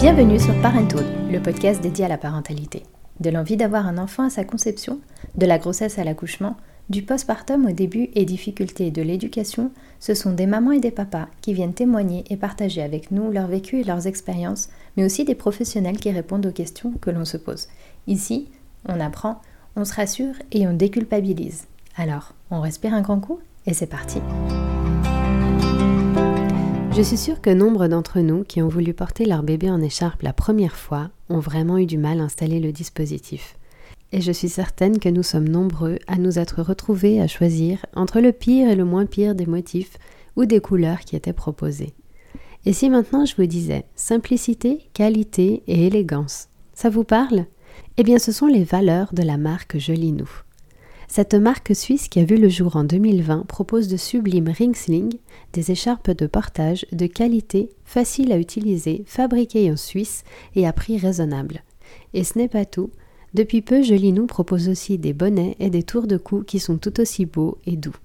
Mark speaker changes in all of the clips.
Speaker 1: Bienvenue sur Parenthood, le podcast dédié à la parentalité. De l'envie d'avoir un enfant à sa conception, de la grossesse à l'accouchement, du postpartum au début et difficultés de l'éducation, ce sont des mamans et des papas qui viennent témoigner et partager avec nous leur vécu et leurs expériences, mais aussi des professionnels qui répondent aux questions que l'on se pose. Ici, on apprend, on se rassure et on déculpabilise. Alors, on respire un grand coup et c'est parti. Je suis sûre que nombre d'entre nous qui ont voulu porter leur bébé en écharpe la première fois ont vraiment eu du mal à installer le dispositif et je suis certaine que nous sommes nombreux à nous être retrouvés à choisir entre le pire et le moins pire des motifs ou des couleurs qui étaient proposées. Et si maintenant je vous disais simplicité, qualité et élégance, ça vous parle? Eh bien ce sont les valeurs de la marque Jolinou. Cette marque suisse qui a vu le jour en 2020 propose de sublimes ringsling, des écharpes de portage de qualité, faciles à utiliser, fabriquées en Suisse et à prix raisonnable. Et ce n'est pas tout, depuis peu, Jolinou propose aussi des bonnets et des tours de cou qui sont tout aussi beaux et doux.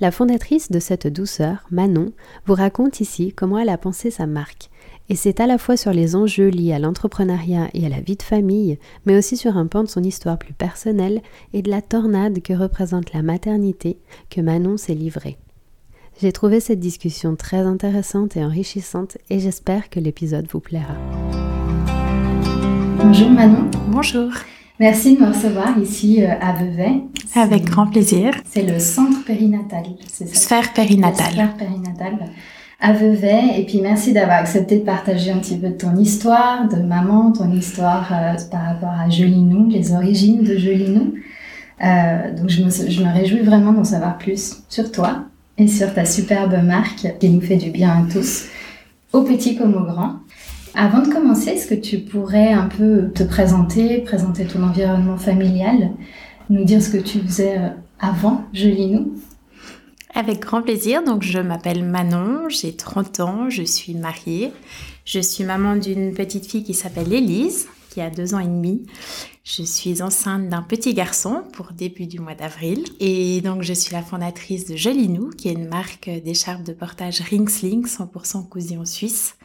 Speaker 1: La fondatrice de cette douceur, Manon, vous raconte ici comment elle a pensé sa marque. Et c'est à la fois sur les enjeux liés à l'entrepreneuriat et à la vie de famille, mais aussi sur un pan de son histoire plus personnelle et de la tornade que représente la maternité que Manon s'est livrée. J'ai trouvé cette discussion très intéressante et enrichissante et j'espère que l'épisode vous plaira.
Speaker 2: Bonjour Manon.
Speaker 3: Bonjour.
Speaker 2: Merci de me recevoir ici euh, à Vevey.
Speaker 3: Avec grand plaisir.
Speaker 2: C'est le centre périnatal,
Speaker 3: c'est ça? Sphère périnatale.
Speaker 2: Sphère périnatale à. Et puis merci d'avoir accepté de partager un petit peu de ton histoire, de maman, ton histoire euh, par rapport à Jolinou, les origines de Jolinou. Euh, donc je me, je me réjouis vraiment d'en savoir plus sur toi et sur ta superbe marque qui nous fait du bien à tous, aux petits comme aux grands. Avant de commencer, est-ce que tu pourrais un peu te présenter, présenter ton environnement familial, nous dire ce que tu faisais euh, avant Jolinou?
Speaker 3: Avec grand plaisir. Donc, je m'appelle Manon, j'ai 30 ans, je suis mariée. Je suis maman d'une petite fille qui s'appelle Élise, qui a deux ans et demi. Je suis enceinte d'un petit garçon pour début du mois d'avril. Et donc, je suis la fondatrice de Jolinou, qui est une marque d'écharpes de portage Ringsling 100% cousu en Suisse.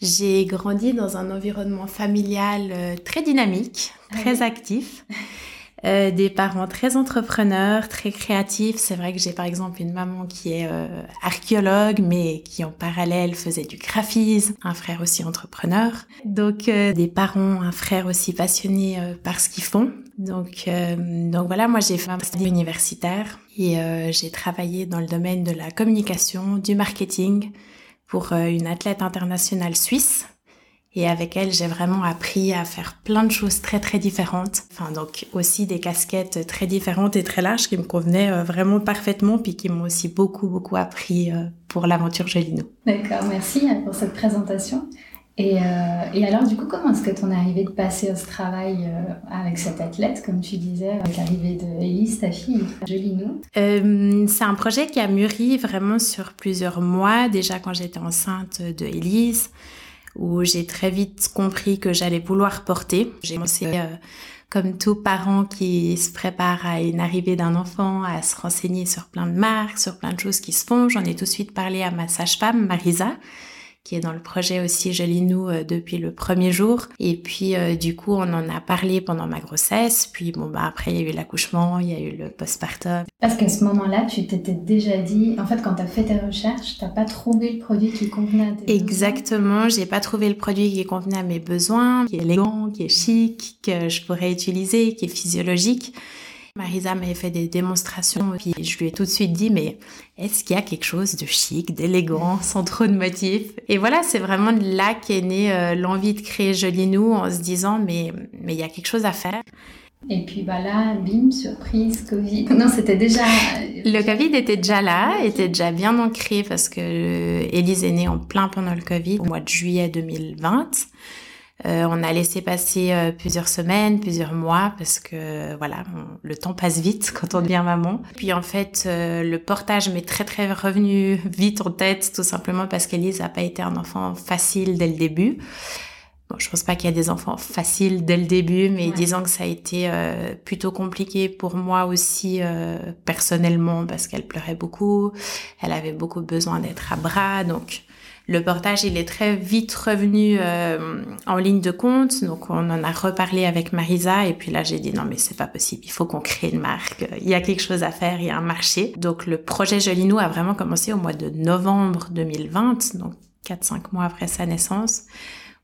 Speaker 3: J'ai grandi dans un environnement familial euh, très dynamique, ah très actif. Euh, des parents très entrepreneurs, très créatifs. C'est vrai que j'ai par exemple une maman qui est euh, archéologue, mais qui en parallèle faisait du graphisme, un frère aussi entrepreneur. Donc des parents, un frère aussi passionné par ce qu'ils font. Donc, donc voilà, moi j'ai fait un master universitaire et j'ai travaillé dans le domaine de la communication, du marketing, pour euh, une athlète internationale suisse. Et avec elle, j'ai vraiment appris à faire plein de choses très très différentes. Enfin, donc aussi des casquettes très différentes et très larges qui me convenaient euh, vraiment parfaitement, puis qui m'ont aussi beaucoup beaucoup appris euh, pour l'aventure Gelino.
Speaker 2: D'accord, merci pour cette présentation. Et, et, alors, du coup, comment est-ce que tu en es arrivé de passer à ce travail avec cette athlète, comme tu disais, avec l'arrivée de Elise, ta fille, Jolinou
Speaker 3: euh, C'est un projet qui a mûri vraiment sur plusieurs mois, déjà quand j'étais enceinte de Elise, où j'ai très vite compris que j'allais vouloir porter. J'ai commencé, euh, comme tout parent qui se prépare à une arrivée d'un enfant, à se renseigner sur plein de marques, sur plein de choses qui se font. J'en ai tout de suite parlé à ma sage-femme, Marisa, qui est dans le projet aussi Jolinou euh, depuis le premier jour. Et puis euh, du coup, on en a parlé pendant ma grossesse. Puis bon, bah après, il y a eu l'accouchement, il y a eu le postpartum.
Speaker 2: Parce qu'à ce moment-là, tu t'étais déjà dit, en fait, quand tu as fait tes recherches, t'as pas trouvé le produit qui convenait à tes
Speaker 3: Exactement, j'ai pas trouvé le produit qui convenait à mes besoins, qui est élégant, qui est chic, que je pourrais utiliser, qui est physiologique. Marisa m'avait fait des démonstrations, puis je lui ai tout de suite dit, mais est-ce qu'il y a quelque chose de chic, d'élégant, sans trop de motifs? Et voilà, c'est vraiment là qu'est née euh, l'envie de créer Jolinou en se disant, mais mais il y a quelque chose à faire.
Speaker 2: Et puis bah là, bim, surprise, Covid. Non, c'était déjà...
Speaker 3: Le Covid était déjà là, était déjà bien ancré parce que Élise est née en plein pendant le Covid, au mois de juillet 2020. Euh, on a laissé passer euh, plusieurs semaines, plusieurs mois, parce que voilà, le temps passe vite quand on devient maman. Puis en fait, euh, le portage m'est très très revenu vite en tête, tout simplement parce qu'Elise n'a pas été un enfant facile dès le début. Bon, je pense pas qu'il y a des enfants faciles dès le début, mais disons que ça a été euh, plutôt compliqué pour moi aussi euh, personnellement parce qu'elle pleurait beaucoup, elle avait beaucoup besoin d'être à bras, donc le portage, il est très vite revenu euh, en ligne de compte. Donc, on en a reparlé avec Marisa. Et puis là, j'ai dit non, mais c'est pas possible. Il faut qu'on crée une marque. Il y a quelque chose à faire. Il y a un marché. Donc, le projet Jolinou a vraiment commencé au mois de novembre 2020. Donc, 4-5 mois après sa naissance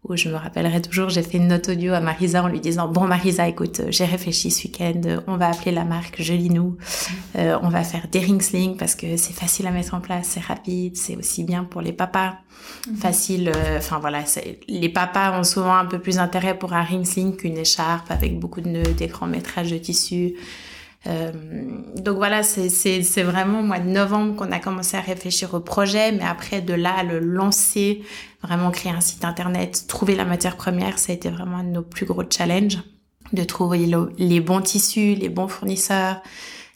Speaker 3: où je me rappellerai toujours, j'ai fait une note audio à Marisa en lui disant bon Marisa, écoute, j'ai réfléchi ce week-end, on va appeler la marque Jolinou, euh, on va faire des ring slings parce que c'est facile à mettre en place, c'est rapide, c'est aussi bien pour les papas, mhm. facile. Euh, enfin voilà, les papas ont souvent un peu plus intérêt pour un ring sling qu'une écharpe avec beaucoup de nœuds, des grands métrages de tissu. Euh, donc voilà, c'est vraiment au mois de novembre qu'on a commencé à réfléchir au projet, mais après de là, le lancer, vraiment créer un site internet, trouver la matière première, ça a été vraiment un de nos plus gros challenges, de trouver les bons tissus, les bons fournisseurs,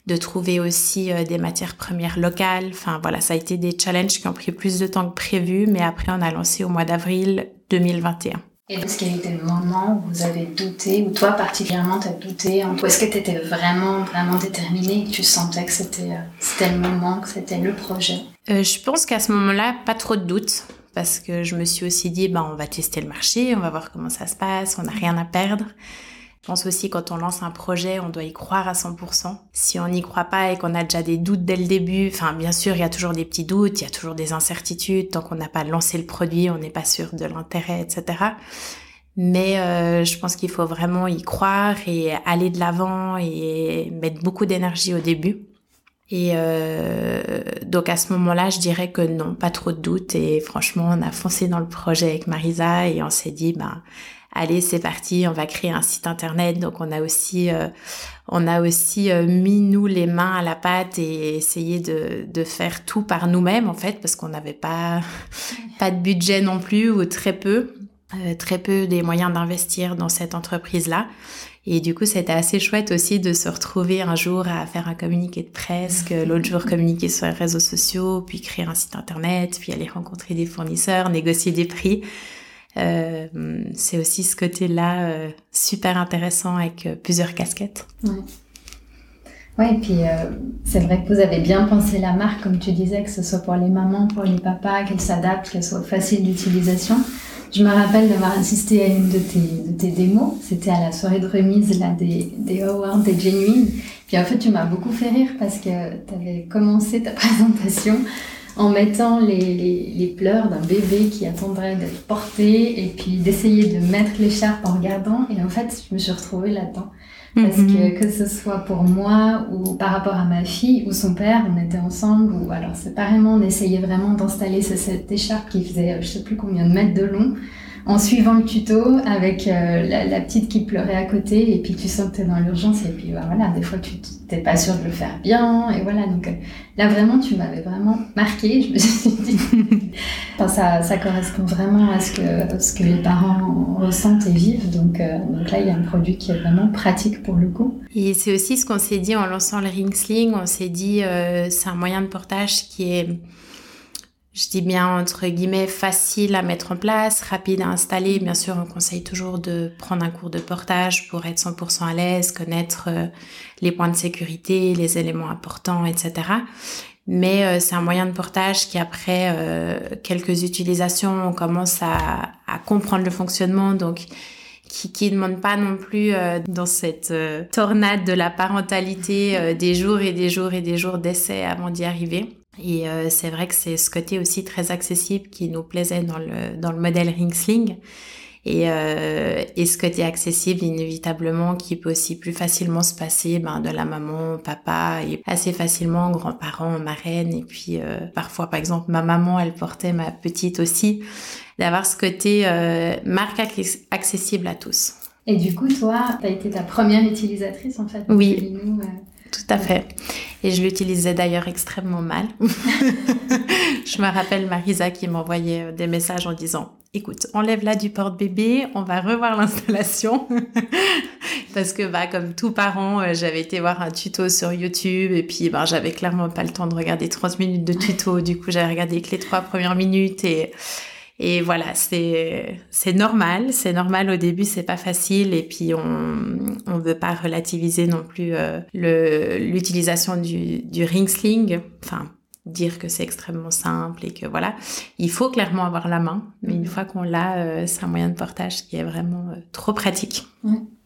Speaker 3: de trouver aussi euh, des matières premières locales. Enfin voilà, ça a été des challenges qui ont pris plus de temps que prévu, mais après on a lancé au mois d'avril 2021.
Speaker 2: Et est-ce qu'il y a eu des moments où vous avez douté, ou toi particulièrement tu as douté Ou est-ce que tu étais vraiment, vraiment déterminée, tu sentais que c'était, euh, c'était le moment, que c'était le projet?
Speaker 3: Euh, Je pense qu'à ce moment-là, pas trop de doutes, parce que je me suis aussi dit, bah, on va tester le marché, on va voir comment ça se passe, on n'a rien à perdre. Je pense aussi quand on lance un projet, on doit y croire à 100%. Si on n'y croit pas et qu'on a déjà des doutes dès le début, enfin bien sûr il y a toujours des petits doutes, il y a toujours des incertitudes. Tant qu'on n'a pas lancé le produit, on n'est pas sûr de l'intérêt, etc. Mais euh, je pense qu'il faut vraiment y croire et aller de l'avant et mettre beaucoup d'énergie au début. Et euh, donc à ce moment-là, je dirais que non, pas trop de doutes. Et franchement, on a foncé dans le projet avec Marisa et on s'est dit, ben allez, c'est parti, on va créer un site internet. Donc on a aussi, euh, on a aussi euh, mis nous les mains à la pâte et essayé de, de faire tout par nous-mêmes en fait, parce qu'on n'avait pas pas de budget non plus ou très peu, euh, très peu des moyens d'investir dans cette entreprise là. Et du coup, c'était assez chouette aussi de se retrouver un jour à faire un communiqué de presse, l'autre jour communiquer sur les réseaux sociaux, puis créer un site internet, puis aller rencontrer des fournisseurs, négocier des prix. Euh, c'est aussi ce côté-là euh, super intéressant avec euh, plusieurs casquettes.
Speaker 2: Ouais. Ouais, et puis c'est vrai que vous avez bien pensé la marque, comme tu disais, que ce soit pour les mamans, pour les papas, qu'elle s'adapte, qu'elle soit facile d'utilisation. Je me rappelle d'avoir assisté à une de tes, de tes démos. C'était à la soirée de remise là, des, des Awards des Genuine. Puis en fait, tu m'as beaucoup fait rire parce que tu avais commencé ta présentation en mettant les, les, les pleurs d'un bébé qui attendrait d'être porté et puis d'essayer de mettre l'écharpe en regardant. Et en fait, je me suis retrouvée là-dedans. Parce mhm. que que ce soit pour moi ou par rapport à ma fille ou son père, on était ensemble ou alors séparément, on essayait vraiment d'installer cette écharpe qui faisait je sais plus combien de mètres de long en suivant le tuto avec euh, la, petite qui pleurait à côté et puis tu sens que tu dans l'urgence et puis bah, voilà, des fois tu n'es pas sûr de le faire bien et voilà, donc euh, là vraiment tu m'avais vraiment marqué, je me suis dit, ça, ça correspond vraiment à ce que, ce que les parents ressentent et vivent, donc, euh, donc là il y a un produit qui est vraiment pratique pour le coup.
Speaker 3: Et c'est aussi ce qu'on s'est dit en lançant le Ring Sling, on s'est dit c'est un moyen de portage qui est je dis bien entre guillemets facile à mettre en place, rapide à installer. Bien sûr, on conseille toujours de prendre un cours de portage pour être 100% à l'aise, connaître euh, les points de sécurité, les éléments importants, etc. Mais euh, c'est un moyen de portage qui après euh, quelques utilisations, on commence à, à, comprendre le fonctionnement. Donc qui qui demande pas non plus dans cette tornade de la parentalité des jours et des jours et des jours d'essai avant d'y arriver. Et euh, c'est vrai que c'est ce côté aussi très accessible qui nous plaisait dans le, dans le modèle Ringsling. Et, euh, et ce côté accessible, inévitablement, qui peut aussi plus facilement se passer ben, de la maman, papa, et assez facilement grands-parents, marraines. Et puis euh, parfois, par exemple, ma maman, elle portait ma petite aussi. D'avoir ce côté euh, marque accessible à tous.
Speaker 2: Et du coup, toi, tu as été ta première utilisatrice en fait.
Speaker 3: Oui. Euh, tout à fait. Et je l'utilisais d'ailleurs extrêmement mal. je me rappelle Marisa qui m'envoyait euh, des messages en disant écoute, enlève-la du porte-bébé, on va revoir l'installation. Parce que, bah, comme tout parent, euh, j'avais été voir un tuto sur YouTube et puis, bah, j'avais clairement pas le temps de regarder 30 minutes de tuto. Du coup, j'avais regardé que les trois premières minutes et, Et voilà, c'est normal, c'est normal au début, c'est pas facile et puis on on veut pas relativiser non plus euh, l'utilisation du du ring sling, enfin dire que c'est extrêmement simple et que voilà, il faut clairement avoir la main, mais une mhm. fois qu'on l'a, euh, c'est un moyen de portage qui est vraiment euh, trop pratique.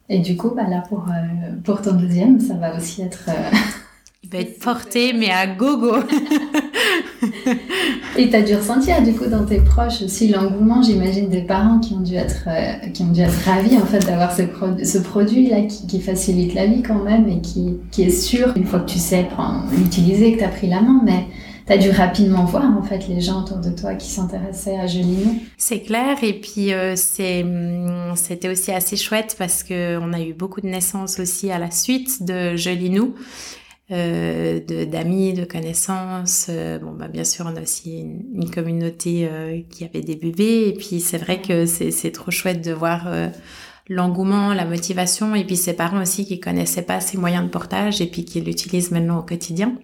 Speaker 2: Et du coup, bah là pour pour ton deuxième, ça va aussi être
Speaker 3: il va être porté, mais à gogo.
Speaker 2: Et tu as dû ressentir du coup dans tes proches aussi l'engouement, j'imagine, des parents qui ont dû être, euh, qui ont dû être ravis en fait d'avoir ce, ce produit-là qui, facilite la vie quand même et qui, qui est sûr, une fois que tu sais l'utiliser, que tu as pris la main, mais tu as dû rapidement voir en fait les gens autour de toi qui s'intéressaient à Jolinou.
Speaker 3: C'est clair et puis euh, hum, c'était aussi assez chouette parce que on a eu beaucoup de naissances aussi à la suite de Jolinou euh, d'amis, de, connaissances. Euh, bon, bah, bien sûr, on a aussi une, communauté euh, qui avait des bébés. Et puis, c'est vrai que c'est trop chouette de voir euh, l'engouement, la motivation. Et puis, ses parents aussi qui connaissaient pas ces moyens de portage et puis qui l'utilisent maintenant au quotidien.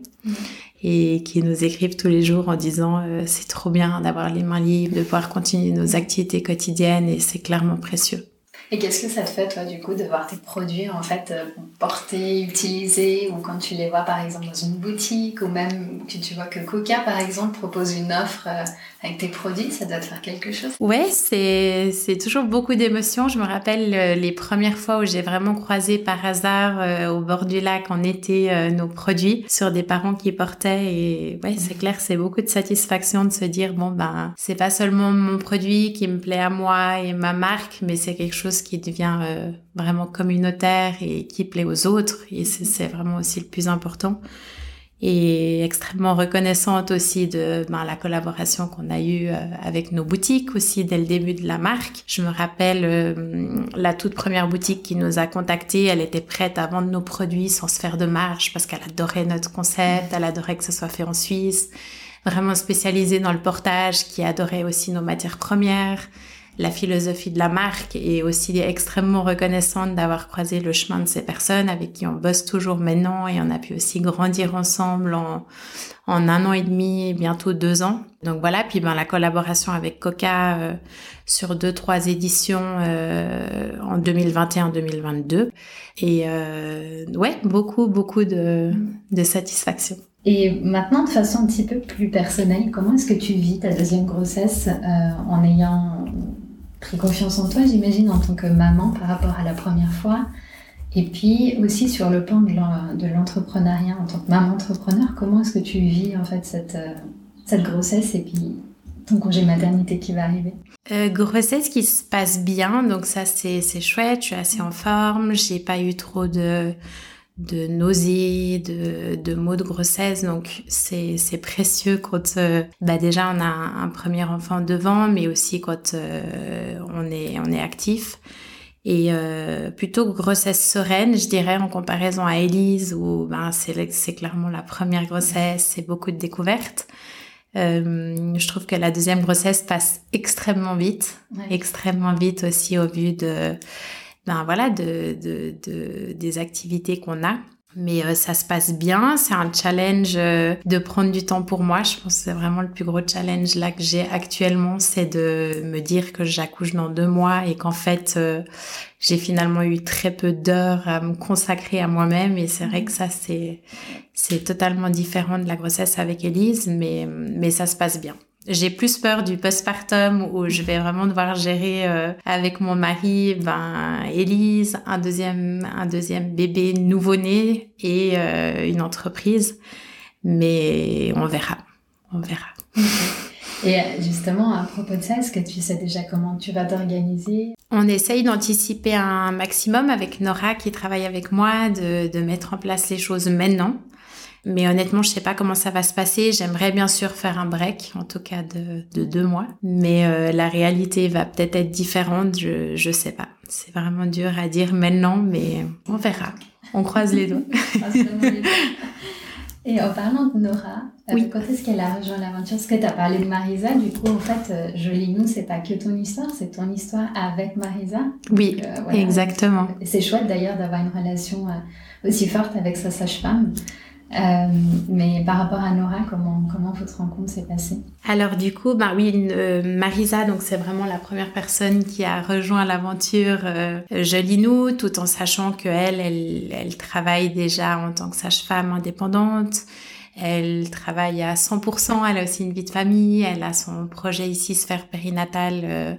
Speaker 3: Et qui nous écrivent tous les jours en disant c'est trop bien d'avoir les mains libres, de pouvoir continuer nos activités quotidiennes et c'est clairement précieux.
Speaker 2: Et qu'est-ce que ça te fait, toi, du coup, de voir tes produits, en fait, euh, portés, utilisés, ou quand tu les vois, par exemple, dans une boutique, ou même que tu vois que Coca, par exemple, propose une offre euh, avec tes produits, ça doit te faire quelque chose?
Speaker 3: Ouais, c'est, toujours beaucoup d'émotions. Je me rappelle euh, les premières fois où j'ai vraiment croisé par hasard au bord du lac en été nos produits sur des parents qui portaient. Et ouais, c'est clair, c'est beaucoup de satisfaction de se dire, bon, ben, c'est pas seulement mon produit qui me plaît à moi et ma marque, mais c'est quelque chose qui devient euh, vraiment communautaire et qui plaît aux autres. Et c'est vraiment aussi le plus important. Et extrêmement reconnaissante aussi de ben, la collaboration qu'on a eue euh, avec nos boutiques aussi dès le début de la marque. Je me rappelle euh, la toute première boutique qui nous a contactés, elle était prête à vendre nos produits sans se faire de marge parce qu'elle adorait notre concept, elle adorait que ce soit fait en Suisse, vraiment spécialisée dans le portage, qui adorait aussi nos matières premières la philosophie de la marque et aussi extrêmement reconnaissante d'avoir croisé le chemin de ces personnes avec qui on bosse toujours maintenant et on a pu aussi grandir ensemble en, en un an et demi, bientôt deux ans. Donc voilà, puis ben la collaboration avec Coca euh, sur deux trois éditions euh, en 2021-2022 et euh, ouais beaucoup beaucoup de, de satisfaction.
Speaker 2: Et maintenant, de façon un petit peu plus personnelle, comment est-ce que tu vis ta deuxième grossesse en ayant pris confiance en toi, j'imagine, en tant que maman par rapport à la première fois. Et puis aussi sur le plan de l'entrepreneuriat, en tant que maman entrepreneur, comment est-ce que tu vis en fait cette, euh, cette grossesse et puis ton congé maternité qui va arriver?
Speaker 3: Euh, Grossesse qui se passe bien, donc ça c'est chouette, je suis assez en forme, j'ai pas eu trop de de nausées, de, de maux de grossesse. Donc c'est précieux quand euh, bah déjà on a un, premier enfant devant, mais aussi quand euh, on est on est actif. Et euh, plutôt grossesse sereine, je dirais, en comparaison à Elise, où ben, c'est clairement la première grossesse, c'est beaucoup de découvertes. Euh, je trouve que la deuxième grossesse passe extrêmement vite, extrêmement vite aussi au vu de ben voilà, de, de, de des activités qu'on a. Mais euh, ça se passe bien, c'est un challenge euh, de prendre du temps pour moi. Je pense que c'est vraiment le plus gros challenge là que j'ai actuellement, c'est de me dire que j'accouche dans deux mois et qu'en fait euh, j'ai finalement eu très peu d'heures à me consacrer à moi-même. Et c'est vrai que ça c'est c'est totalement différent de la grossesse avec Elise, mais mais ça se passe bien. J'ai plus peur du postpartum où je vais vraiment devoir gérer euh, avec mon mari, ben Élise, un deuxième un deuxième bébé nouveau-né et euh, une entreprise, mais on verra, on verra.
Speaker 2: Et justement, à propos de ça, est-ce que tu sais déjà comment tu vas t'organiser?
Speaker 3: On essaye d'anticiper un maximum avec Nora qui travaille avec moi, de, de mettre en place les choses maintenant. Mais honnêtement, je sais pas comment ça va se passer. J'aimerais bien sûr faire un break, en tout cas de, de deux mois. Mais euh, la réalité va peut-être être différente, je, je sais pas. C'est vraiment dur à dire maintenant, mais on verra. On croise les doigts.
Speaker 2: Et en parlant de Nora, euh, quand est-ce qu'elle a rejoint l'aventure? Parce que tu as parlé de Marisa, du coup, en fait, euh, Jolie Nous, c'est pas que ton histoire, c'est ton histoire avec Marisa.
Speaker 3: Oui, exactement.
Speaker 2: C'est chouette d'ailleurs d'avoir une relation aussi forte avec sa sage-femme. Euh, mais par rapport à Nora, comment, comment votre rencontre s'est passée?
Speaker 3: Alors du coup, bah oui, euh, Marisa, donc c'est vraiment la première personne qui a rejoint l'aventure euh, Jolinou, tout en sachant qu'elle, elle, elle travaille déjà en tant que sage-femme indépendante. Elle travaille à 100%, elle a aussi une vie de famille, elle a son projet ici, Sphère périnatale euh,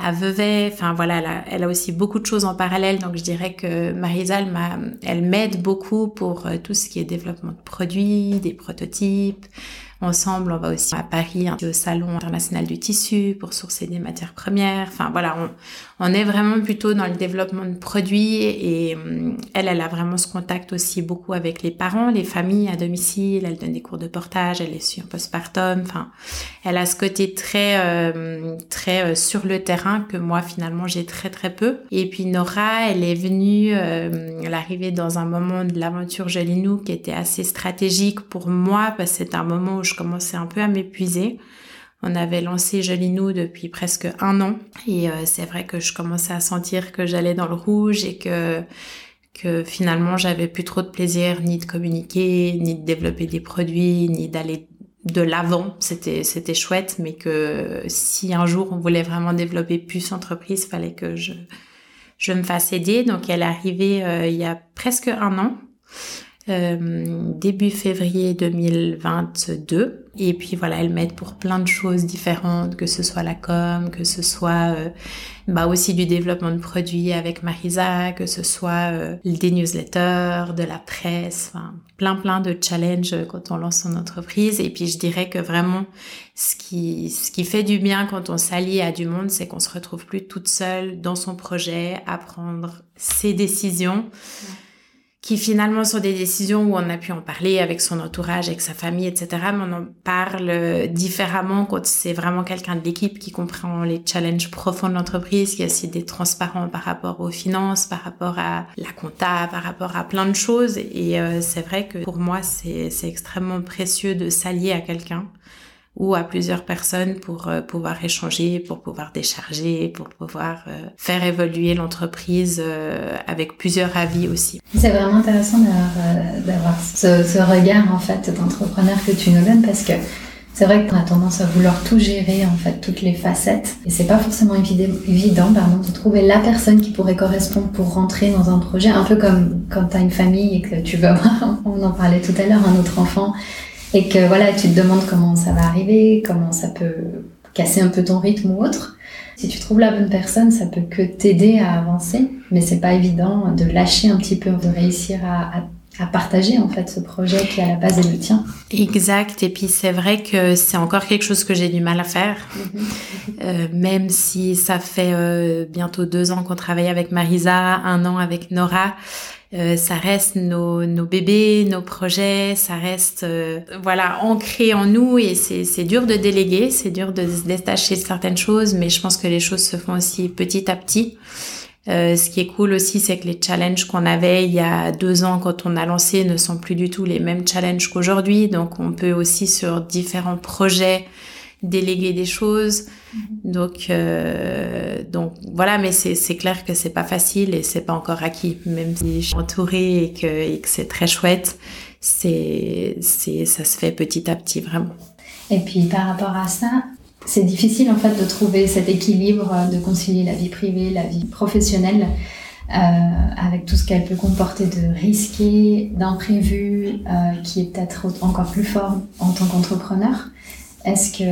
Speaker 3: à Vevey. Enfin voilà, elle a, aussi beaucoup de choses en parallèle. Donc je dirais que Marisa, elle m'aide beaucoup pour euh, tout ce qui est développement de produits, des prototypes, Ensemble, on va aussi à Paris, au Salon international du tissu pour sourcer des matières premières. Enfin voilà, on, on est vraiment plutôt dans le développement de produits et hum, elle, elle a vraiment ce contact aussi beaucoup avec les parents, les familles à domicile. Elle donne des cours de portage, elle est sur postpartum. Enfin, elle a ce côté très euh, très euh, sur le terrain que moi finalement j'ai très très peu. Et puis Nora, elle est venue, euh, elle est arrivée dans un moment de l'aventure Jolinou qui était assez stratégique pour moi parce que c'est un moment où je commençais un peu à m'épuiser. On avait lancé Jolinou depuis presque un an et euh, c'est vrai que je commençais à sentir que j'allais dans le rouge et que finalement j'avais plus trop de plaisir ni de communiquer, ni de développer des produits, ni d'aller de l'avant. C'était chouette, mais que si un jour on voulait vraiment développer plus l'entreprise, fallait que je je me fasse aider. Donc elle est arrivée euh, il y a presque un an. Euh, début février 2022. Et puis voilà, elle m'aide pour plein de choses différentes, que ce soit la com, que ce soit euh, bah aussi du développement de produits avec Marisa, que ce soit euh, des newsletters, de la presse, enfin plein plein de challenges quand on lance son entreprise. Et puis je dirais que vraiment ce qui ce qui fait du bien quand on s'allie à du monde, c'est qu'on se retrouve plus toute seule dans son projet à prendre ses décisions qui finalement sont des décisions où on a pu en parler avec son entourage, avec sa famille, etc. Mais on en parle différemment quand c'est vraiment quelqu'un de l'équipe qui comprend les challenges profonds de l'entreprise, qui est aussi des transparents par rapport aux finances, par rapport à la compta, par rapport à plein de choses. Et euh, c'est vrai que pour moi, c'est extrêmement précieux de s'allier à quelqu'un ou à plusieurs personnes pour euh, pouvoir échanger, pour pouvoir décharger, pour pouvoir euh, faire évoluer l'entreprise euh, avec plusieurs avis aussi.
Speaker 2: C'est vraiment intéressant d'avoir ce, ce, regard en fait d'entrepreneur que tu nous donnes parce que c'est vrai qu'on a tendance à vouloir tout gérer en fait toutes les facettes et c'est pas forcément évident pardon de trouver la personne qui pourrait correspondre pour rentrer dans un projet un peu comme quand tu as une famille et que tu veux on en parlait tout à l'heure un autre enfant et que voilà, tu te demandes comment ça va arriver, comment ça peut casser un peu ton rythme ou autre. Si tu trouves la bonne personne, ça peut que t'aider à avancer, mais c'est pas évident de lâcher un petit peu, de réussir à, à, partager en fait ce projet qui à la base est le tien.
Speaker 3: Exact, et puis c'est vrai que c'est encore quelque chose que j'ai du mal à faire, mhm. euh, même si ça fait euh, bientôt deux ans qu'on travaille avec Marisa, un an avec Nora. Euh, ça reste nos, nos, bébés, nos projets, ça reste euh, voilà ancré en nous et c'est dur de déléguer, c'est dur de se détacher de certaines choses, mais je pense que les choses se font aussi petit à petit. Euh, ce qui est cool aussi, c'est que les challenges qu'on avait il y a deux ans quand on a lancé ne sont plus du tout les mêmes challenges qu'aujourd'hui. Donc on peut aussi sur différents projets déléguer des choses. Mhm. Donc, euh, donc voilà, mais c'est clair que c'est pas facile et c'est pas encore acquis. Même si je suis entourée et que, et que c'est très chouette, c'est c'est ça se fait petit à petit vraiment.
Speaker 2: Et puis par rapport à ça, c'est difficile en fait de trouver cet équilibre, de concilier la vie privée, la vie professionnelle. Euh, avec tout ce qu'elle peut comporter de risqué, d'imprévu, euh, qui est peut-être encore plus fort en tant qu'entrepreneur. Est-ce que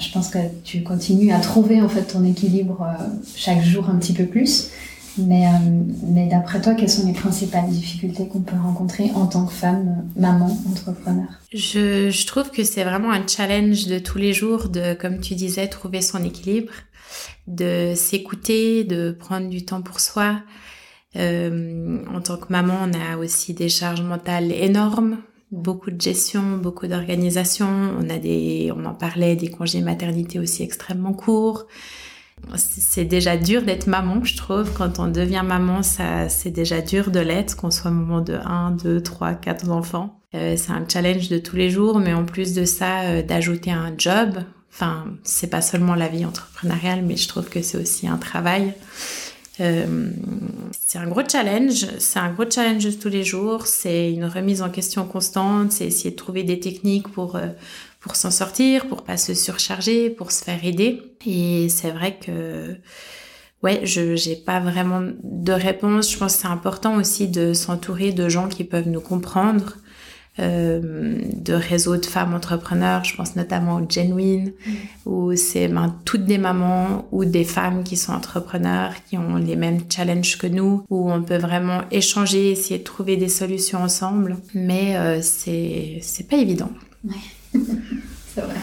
Speaker 2: je pense que tu continues à trouver en fait ton équilibre euh, chaque jour un petit peu plus, mais, euh, mais d'après toi, quelles sont les principales difficultés qu'on peut rencontrer en tant que femme, maman, entrepreneur?
Speaker 3: Je, je trouve que c'est vraiment un challenge de tous les jours de, comme tu disais, trouver son équilibre, de s'écouter, de prendre du temps pour soi. Euh, en tant que maman, on a aussi des charges mentales énormes beaucoup de gestion, beaucoup d'organisation. On a des, on en parlait, des congés maternité aussi extrêmement courts. C'est déjà dur d'être maman, je trouve. Quand on devient maman, ça, c'est déjà dur de l'être, qu'on soit maman de 1, 2, 3, 4 enfants. Euh, c'est un challenge de tous les jours, mais en plus de ça, euh, d'ajouter un job. Enfin, c'est pas seulement la vie entrepreneuriale, mais je trouve que c'est aussi un travail. Euh, c'est un gros challenge, c'est un gros challenge tous les jours, c'est une remise en question constante, c'est essayer de trouver des techniques pour, euh, pour s'en sortir, pour pas se surcharger, pour se faire aider. Et c'est vrai que ouais, je j'ai pas vraiment de réponse. Je pense que c'est important aussi de s'entourer de gens qui peuvent nous comprendre, euh, de réseaux de femmes entrepreneurs. Je pense notamment au Genuine, mm. où c'est ben, toutes des mamans ou des femmes qui sont entrepreneurs, qui ont les mêmes challenges que nous, où on peut vraiment échanger, essayer de trouver des solutions ensemble. Mais euh, c'est c'est pas évident.
Speaker 2: Ouais. c'est vrai.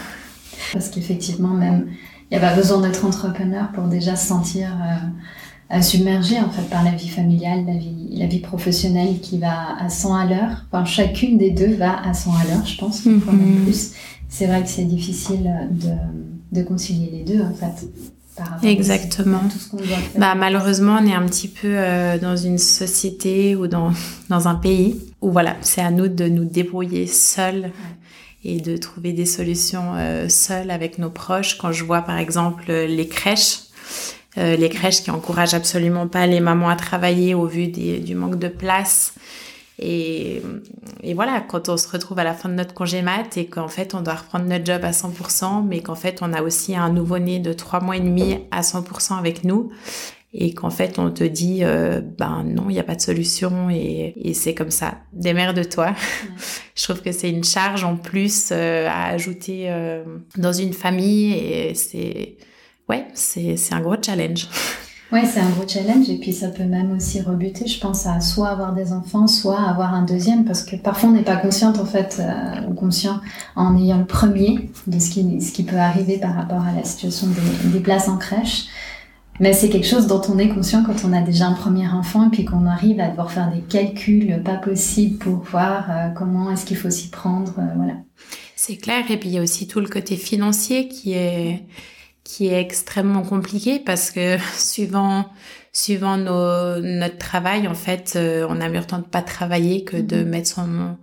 Speaker 2: Parce qu'effectivement, même il n'y a pas besoin d'être entrepreneur pour déjà se sentir euh, submergé en fait par la vie familiale, la vie, la vie professionnelle qui va à 100 à l'heure. Enfin, chacune des deux va à 100 à l'heure, je pense, mm plus. C'est vrai que c'est difficile de, de, concilier les deux en fait.
Speaker 3: Exactement. Bah, malheureusement, on est un petit peu euh, dans une société ou dans, dans un pays où voilà, c'est à nous de nous débrouiller seuls et de trouver des solutions euh, seules avec nos proches. Quand je vois par exemple les crèches, euh, les crèches qui encouragent absolument pas les mamans à travailler au vu des, du manque de place. Et, et, voilà, quand on se retrouve à la fin de notre congé mat et qu'en fait on doit reprendre notre job à 100%, mais qu'en fait on a aussi un nouveau-né de trois mois et demi à 100% avec nous, et qu'en fait on te dit euh, ben non il n'y a pas de solution et, et c'est comme ça. Démerde de toi. Je trouve que c'est une charge en plus euh, à ajouter euh, dans une famille et c'est ouais c'est un gros challenge
Speaker 2: Ouais, c'est un gros challenge et puis ça peut même aussi rebuter, je pense, à soit avoir des enfants, soit avoir un deuxième, parce que parfois on n'est pas consciente en fait, ou conscient en ayant le premier de ce qui, ce qui peut arriver par rapport à la situation des, des places en crèche. Mais c'est quelque chose dont on est conscient quand on a déjà un premier enfant et puis qu'on arrive à devoir faire des calculs pas possibles pour voir euh, comment est-ce qu'il faut s'y prendre, euh, voilà.
Speaker 3: C'est clair. Et puis il y a aussi tout le côté financier qui est qui est extrêmement compliqué parce que suivant suivant nos, notre travail, en fait, euh, on a mieux le temps de pas travailler que de mhm. mettre son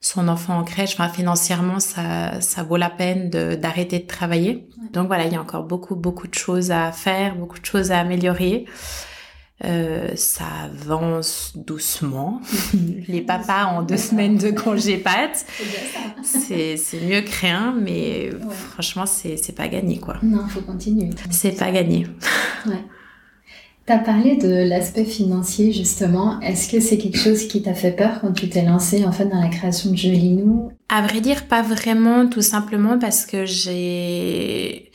Speaker 3: son enfant en crèche. Enfin, financièrement, ça, ça vaut la peine d'arrêter de, travailler. Donc voilà, il y a encore beaucoup, beaucoup de choses à faire, beaucoup de choses à améliorer. Euh, ça avance doucement. Les papas en deux semaines de congé pâte, c'est mieux que rien, mais franchement, c'est pas gagné quoi.
Speaker 2: Non, faut continuer.
Speaker 3: C'est pas gagné.
Speaker 2: Ouais. Tu as parlé de l'aspect financier justement. Est-ce que c'est quelque chose qui t'a fait peur quand tu t'es lancé en fait dans la création de Jolinou
Speaker 3: À vrai dire, pas vraiment, tout simplement parce que j'ai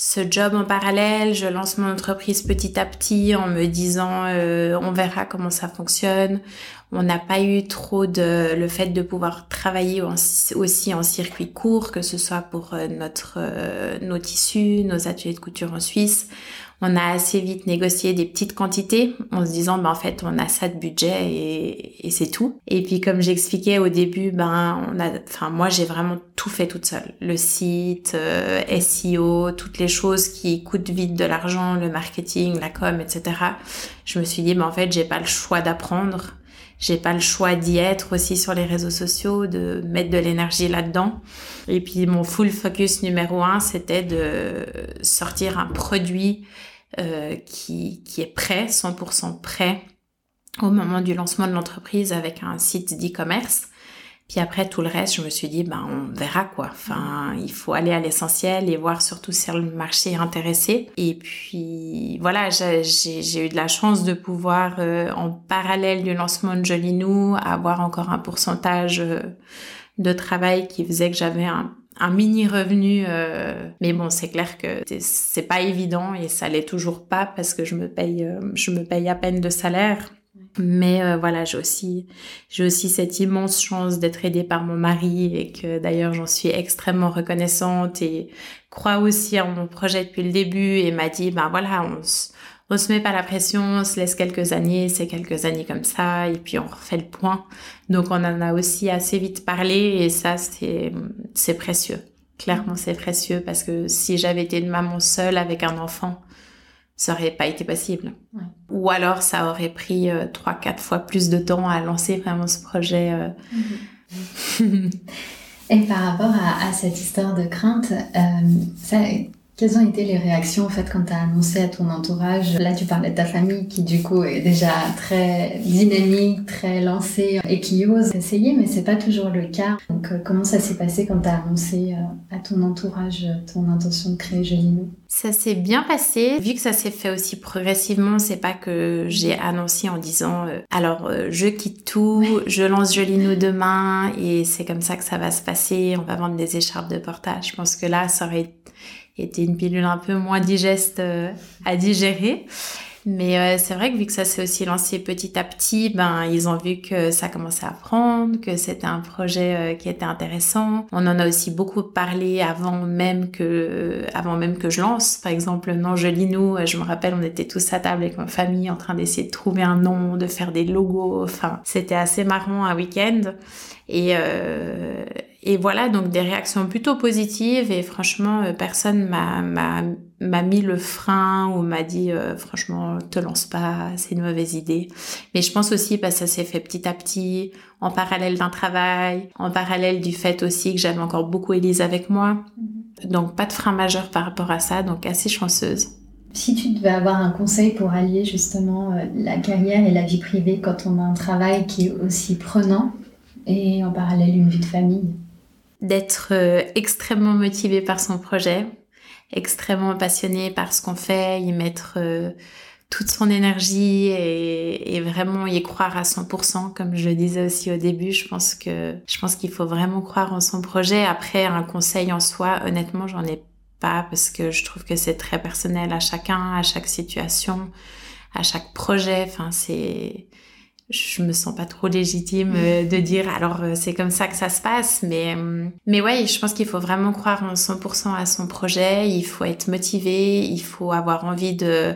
Speaker 3: ce job en parallèle, je lance mon entreprise petit à petit en me disant euh, on verra comment ça fonctionne. On n'a pas eu trop de le fait de pouvoir travailler aussi en circuit court, que ce soit pour euh, notre euh, nos tissus, nos ateliers de couture en Suisse on a assez vite négocié des petites quantités en se disant ben en fait on a ça de budget et, et c'est tout. Et puis comme j'expliquais au début, ben on a, enfin moi j'ai vraiment tout fait toute seule. Le site, euh, SEO, toutes les choses qui coûtent vite de l'argent, le marketing, la com, etc. Je me suis dit ben en fait j'ai pas le choix d'apprendre j'ai pas le choix d'y être aussi sur les réseaux sociaux, de mettre de l'énergie là-dedans. Et puis mon full focus numéro un, c'était de sortir un produit euh, qui, qui est prêt, 100% prêt au moment du lancement de l'entreprise avec un site d'e-commerce. Puis après tout le reste, je me suis dit ben on verra quoi. Enfin, il faut aller à l'essentiel et voir surtout si le marché est intéressé. Et puis voilà, j'ai eu de la chance de pouvoir euh, en parallèle du lancement de Jolinou avoir encore un pourcentage euh, de travail qui faisait que j'avais un, un mini revenu. Euh, mais bon, c'est clair que c'est pas évident et ça l'est toujours pas parce que je me paye, euh, je me paye à peine de salaire. Mais euh, voilà, j'ai aussi, j'ai aussi cette immense chance d'être aidée par mon mari et que d'ailleurs j'en suis extrêmement reconnaissante et croit aussi en mon projet depuis le début et m'a dit, ben voilà, on se, on se met pas la pression, on se laisse quelques années, c'est quelques années comme ça, et puis on refait le point. Donc on en a aussi assez vite parlé, et ça c'est c'est précieux. Clairement c'est précieux parce que si j'avais été une maman seule avec un enfant, ça aurait pas été possible. Ou alors ça aurait pris euh, trois, quatre fois plus de temps à lancer vraiment ce projet. Euh.
Speaker 2: Mhm. et par rapport à, à, cette histoire de crainte, euh, ça, Quelles ont été les réactions en fait quand tu as annoncé à ton entourage? Là, tu parlais de ta famille qui du coup est déjà très dynamique, très lancée et qui ose essayer, mais c'est pas toujours le cas. Donc, euh, comment ça s'est passé quand tu as annoncé euh, à ton entourage ton intention de créer Jolinou
Speaker 3: Ça s'est bien passé. Vu que ça s'est fait aussi progressivement, c'est pas que j'ai annoncé en disant euh, alors je quitte tout, je lance Jolinou demain et c'est comme ça que ça va se passer. On va vendre des écharpes de portage. Je pense que là, ça aurait était une pilule un peu moins digeste euh, à digérer. Mais euh, c'est vrai que vu que ça s'est aussi lancé petit à petit, ben ils ont vu que ça commençait à prendre, que c'était un projet euh, qui était intéressant. On en a aussi beaucoup parlé avant même que avant même que je lance. Par exemple, non Jolinou, je me rappelle, on était tous à table avec ma famille en train d'essayer de trouver un nom, de faire des logos. Enfin, c'était assez marrant un week-end. Et, euh, et voilà, donc des réactions plutôt positives et franchement, euh, personne m'a, m'a, m'a mis le frein ou m'a dit euh, franchement, te lance pas, c'est une mauvaise idée. Mais je pense aussi parce que ça s'est fait petit à petit, en parallèle d'un travail, en parallèle du fait aussi que j'avais encore beaucoup Élise avec moi. Mm-hmm. Donc pas de frein majeur par rapport à ça, donc assez chanceuse.
Speaker 2: Si tu devais avoir un conseil pour allier justement la carrière et la vie privée quand on a un travail qui est aussi prenant, et en parallèle une vie de famille?
Speaker 3: D'être euh, extrêmement motivé par son projet, extrêmement passionné par ce qu'on fait, y mettre euh, toute son énergie et, et, vraiment y croire à 100%, comme je le disais aussi au début. Je pense que je pense qu'il faut vraiment croire en son projet. Après, un conseil en soi, honnêtement, j'en ai pas parce que je trouve que c'est très personnel à chacun, à chaque situation, à chaque projet. Enfin, c'est je me sens pas trop légitime euh, de dire alors euh, c'est comme ça que ça se passe mais euh, mais ouais je pense qu'il faut vraiment croire en 100% à son projet il faut être motivé il faut avoir envie de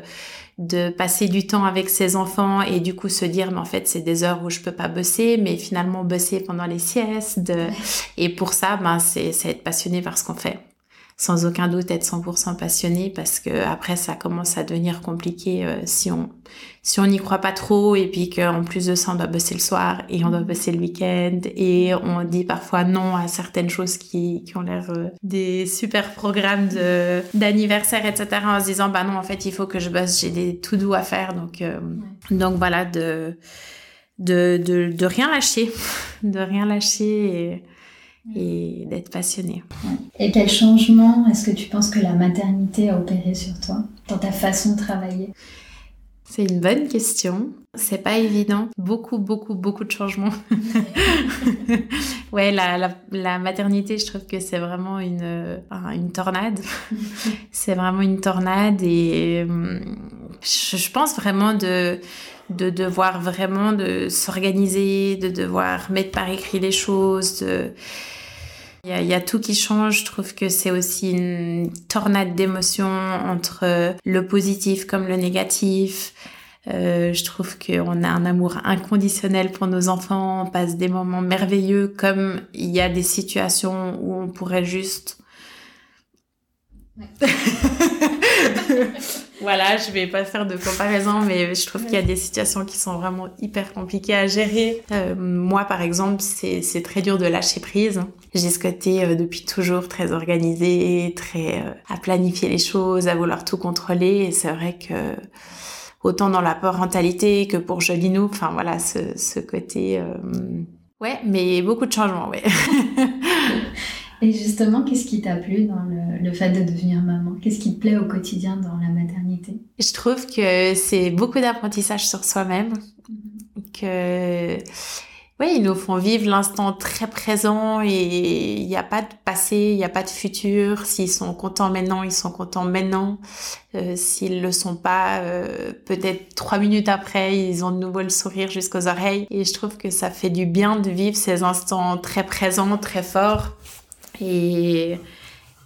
Speaker 3: de passer du temps avec ses enfants et du coup se dire mais en fait c'est des heures où je peux pas bosser mais finalement bosser pendant les siestes de... et pour ça ben c'est être passionné par ce qu'on fait sans aucun doute être 100% passionné parce que après ça commence à devenir compliqué euh, si on si on n'y croit pas trop et puis qu'en plus de ça on doit bosser le soir et on doit bosser le week-end et on dit parfois non à certaines choses qui, qui ont l'air euh, des super programmes de d'anniversaire etc en se disant bah non en fait il faut que je bosse j'ai des tout doux à faire. Donc euh, donc voilà de de, de de rien lâcher de rien lâcher et et d'être passionné.
Speaker 2: Et quel changement est-ce que tu penses que la maternité a opéré sur toi, dans ta façon de travailler?
Speaker 3: C'est une bonne question. C'est pas évident. Beaucoup, beaucoup, beaucoup de changements. ouais, la, la, la, maternité, je trouve que c'est vraiment une, une tornade. c'est vraiment une tornade et hum, je, je pense vraiment de de devoir vraiment de s'organiser, de devoir mettre par écrit les choses. Il, y a, tout qui change. Je trouve que c'est aussi une tornade d'émotions entre le positif comme le négatif. Euh, je trouve qu'on a un amour inconditionnel pour nos enfants, on passe des moments merveilleux comme il y a des situations où on pourrait juste... Voilà, je vais pas faire de comparaison, mais je trouve qu'il y a des situations qui sont vraiment hyper compliquées à gérer. Euh, moi, par exemple, c'est très dur de lâcher prise. J'ai ce côté euh, depuis toujours très organisé, très euh, à planifier les choses, à vouloir tout contrôler. Et c'est vrai que autant dans la parentalité que pour Jolinou, enfin voilà, ce, ce côté... Ouais, mais beaucoup de changements, ouais.
Speaker 2: Et justement, qu'est-ce qui t'a plu dans le, fait de devenir maman? Qu'est-ce qui te plaît au quotidien dans la maternité?
Speaker 3: Je trouve que c'est beaucoup d'apprentissage sur soi-même. Mm-hmm. Que, oui, ils nous font vivre l'instant très présent et il n'y a pas de passé, il n'y a pas de futur. S'ils sont contents maintenant, ils sont contents maintenant. Euh, S'ils le sont pas, euh, peut-être trois minutes après, ils ont de nouveau le sourire jusqu'aux oreilles. Et je trouve que ça fait du bien de vivre ces instants très présents, très forts et,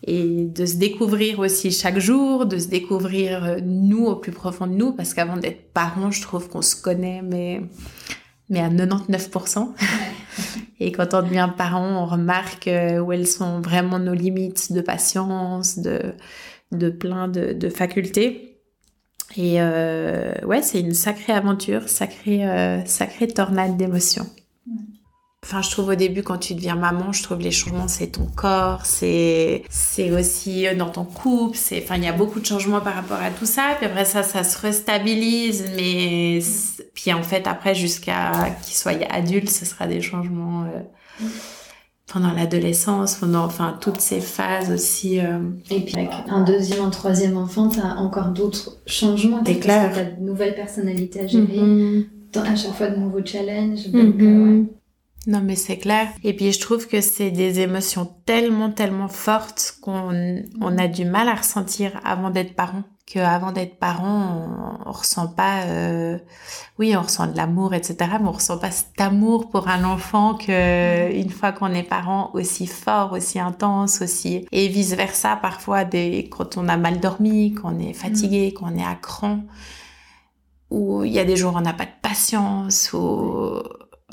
Speaker 3: et de se découvrir aussi chaque jour, de se découvrir euh, nous au plus profond de nous, parce qu'avant d'être parents, je trouve qu'on se connaît, mais, mais à 99%. et quand on devient parent, on remarque euh, où elles sont vraiment nos limites de patience, de, de plein de, de facultés. Et euh, ouais, c'est une sacrée aventure, sacrée, euh, sacrée tornade d'émotions. Enfin, je trouve au début, quand tu deviens maman, je trouve les changements, c'est ton corps, c'est, c'est aussi dans ton couple, c'est, enfin, il y a beaucoup de changements par rapport à tout ça. Puis après ça, ça se restabilise, mais puis en fait, après, jusqu'à qu'il soit adulte, ce sera des changements euh, pendant l'adolescence, pendant, enfin, toutes ces phases aussi. Euh.
Speaker 2: Et puis avec un deuxième, un troisième enfant, t'as encore d'autres changements.
Speaker 3: C'est clair.
Speaker 2: T'as de nouvelles personnalités à gérer. Mm-hmm. À chaque fois de nouveaux challenges. Donc, mm-hmm. ouais.
Speaker 3: Non, mais c'est clair. Et puis, je trouve que c'est des émotions tellement, tellement fortes qu'on on a du mal à ressentir avant d'être parent. Que avant d'être parent, on, ressent pas, euh... oui, on ressent de l'amour, etc. Mais on ressent pas cet amour pour un enfant que une fois qu'on est parent, aussi fort, aussi intense, aussi et vice versa. Parfois, des quand on a mal dormi, qu'on est fatigué, qu'on est à cran, ou il y a des jours où on n'a pas de patience, ou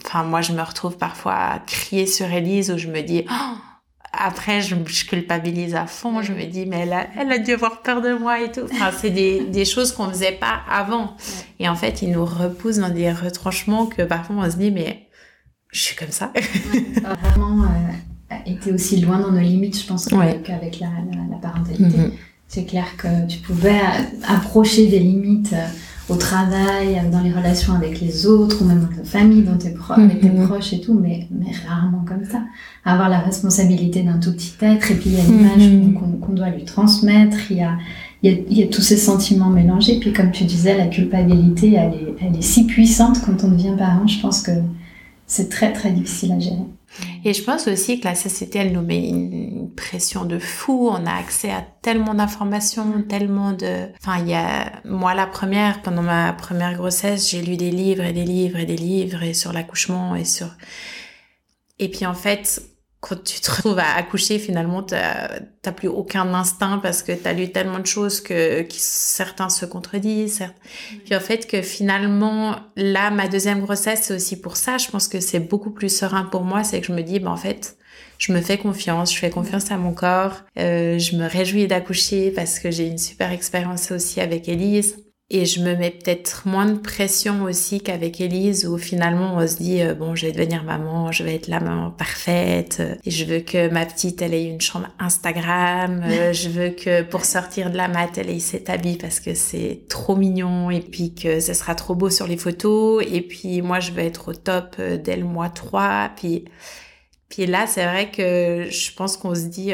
Speaker 3: Enfin, moi, je me retrouve parfois à crier sur Elise où je me dis, oh! après, je, culpabilise à fond. Je me dis, mais elle a, elle a dû avoir peur de moi et tout. Enfin, c'est des, des choses qu'on faisait pas avant. Et en fait, ils nous repoussent dans des retranchements que parfois on se dit, mais je suis comme ça.
Speaker 2: vraiment euh, été aussi loin dans nos limites, je pense, qu'avec la, la, parentalité. Mm-hmm. C'est clair que tu pouvais approcher des limites. Euh, au travail, dans les relations avec les autres, ou même dans ta famille, dans tes proches, avec tes mhm. proches et tout, mais, mais rarement comme ça. Avoir la responsabilité d'un tout petit être, et puis il y a l'image mhm. qu'on doit lui transmettre, il y a, il y, a, il y a tous ces sentiments mélangés, puis comme tu disais, la culpabilité, elle est, elle est si puissante quand on devient parent, je pense que c'est très très difficile à gérer.
Speaker 3: Et je pense aussi que la société, elle nous met une pression de fou. On a accès à tellement d'informations, tellement de... Enfin, il y a... Moi, la première, pendant ma première grossesse, j'ai lu des livres et des livres et des livres et sur l'accouchement et sur... Et puis, en fait, quand tu te retrouves à accoucher, finalement, t'as plus aucun instinct parce que t'as lu tellement de choses que, certains se contredisent. Certes. Puis en fait, que finalement, là, ma deuxième grossesse, c'est aussi pour ça. Je pense que c'est beaucoup plus serein pour moi. C'est que je me dis, ben, en fait, je me fais confiance, je fais confiance à mon corps. Euh, je me réjouis d'accoucher parce que j'ai une super expérience aussi avec Elise. Et je me mets peut-être moins de pression aussi qu'avec Elise où finalement on se dit euh, bon je vais devenir maman, je vais être la maman parfaite, et je veux que ma petite elle ait une chambre Instagram, euh, je veux que pour sortir de la mat elle ait cet habit parce que c'est trop mignon et puis que ce sera trop beau sur les photos et puis moi je veux être au top euh, dès le mois 3 puis puis là c'est vrai que je pense qu'on se dit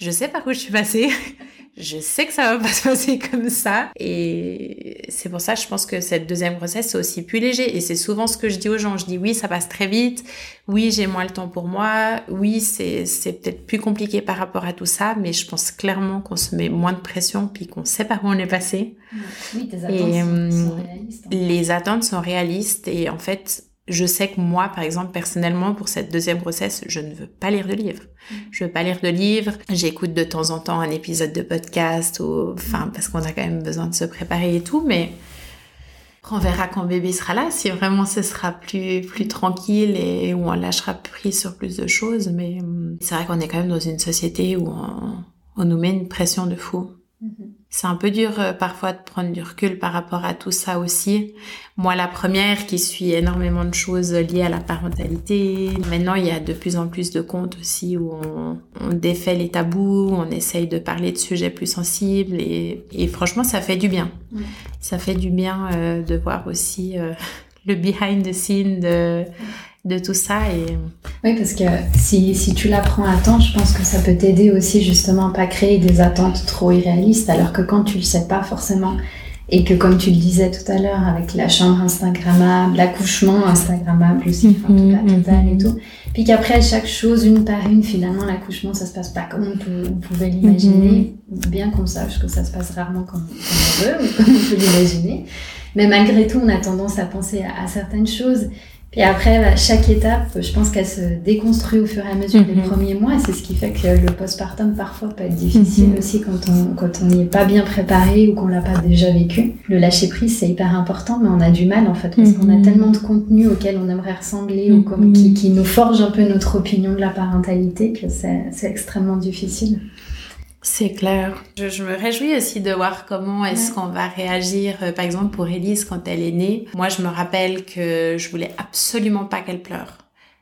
Speaker 3: je sais par où je suis passée je sais que ça va pas se passer comme ça. Et c'est pour ça, je pense que cette deuxième grossesse, c'est aussi plus léger. Et c'est souvent ce que je dis aux gens. Je dis oui, ça passe très vite. Oui, j'ai moins le temps pour moi. Oui, c'est, c'est peut-être plus compliqué par rapport à tout ça. Mais je pense clairement qu'on se met moins de pression puis qu'on sait par où on est passé.
Speaker 2: Oui, tes attentes et, sont euh, réalistes. Hein.
Speaker 3: Les attentes sont réalistes. Et en fait, je sais que moi, par exemple, personnellement, pour cette deuxième grossesse, je ne veux pas lire de livre. Mm. Je veux pas lire de livre. J'écoute de temps en temps un épisode de podcast ou, enfin, parce qu'on a quand même besoin de se préparer et tout, mais on verra quand bébé sera là, si vraiment ce sera plus, plus tranquille et où on lâchera prise sur plus de choses. Mais hum, c'est vrai qu'on est quand même dans une société où on, on nous met une pression de fou. Mm-hmm. C'est un peu dur euh, parfois de prendre du recul par rapport à tout ça aussi. Moi, la première qui suit énormément de choses liées à la parentalité. Maintenant, il y a de plus en plus de comptes aussi où on, défait les tabous, on essaye de parler de sujets plus sensibles et, franchement, ça fait du bien. Ça fait du bien euh, de voir aussi euh, le behind the scene de de tout ça. Et...
Speaker 2: Oui, parce que si, si tu l'apprends à temps, je pense que ça peut t'aider aussi justement à pas créer des attentes trop irréalistes, alors que quand tu le sais pas forcément, et que comme tu le disais tout à l'heure, avec la chambre Instagrammable, l'accouchement Instagrammable aussi, mm -hmm, toute la totale et tout, puis qu'après chaque chose, une par une, finalement l'accouchement ça se passe pas comme on, peut, on pouvait l'imaginer, mhm. bien qu'on sache que ça se passe rarement comme, on veut ou comme on peut l'imaginer. Mais malgré tout, on a tendance à penser à certaines choses puis après, bah, chaque étape, je pense qu'elle se déconstruit au fur et à mesure des mhm. premiers mois. C'est ce qui fait que le postpartum parfois peut être difficile mhm. aussi quand on quand on n'y est pas bien préparé ou qu'on l'a pas déjà vécu. Le lâcher prise, c'est hyper important, mais on a du mal en fait parce qu'on a mhm. tellement de contenu auquel on aimerait ressembler ou comme, qui, qui nous forge un peu notre opinion de la parentalité que c'est extrêmement difficile.
Speaker 3: C'est clair. Je, me réjouis aussi de voir comment est-ce qu'on va réagir, euh, par exemple pour Elise quand elle est née. Moi, je me rappelle que je voulais absolument pas qu'elle pleure.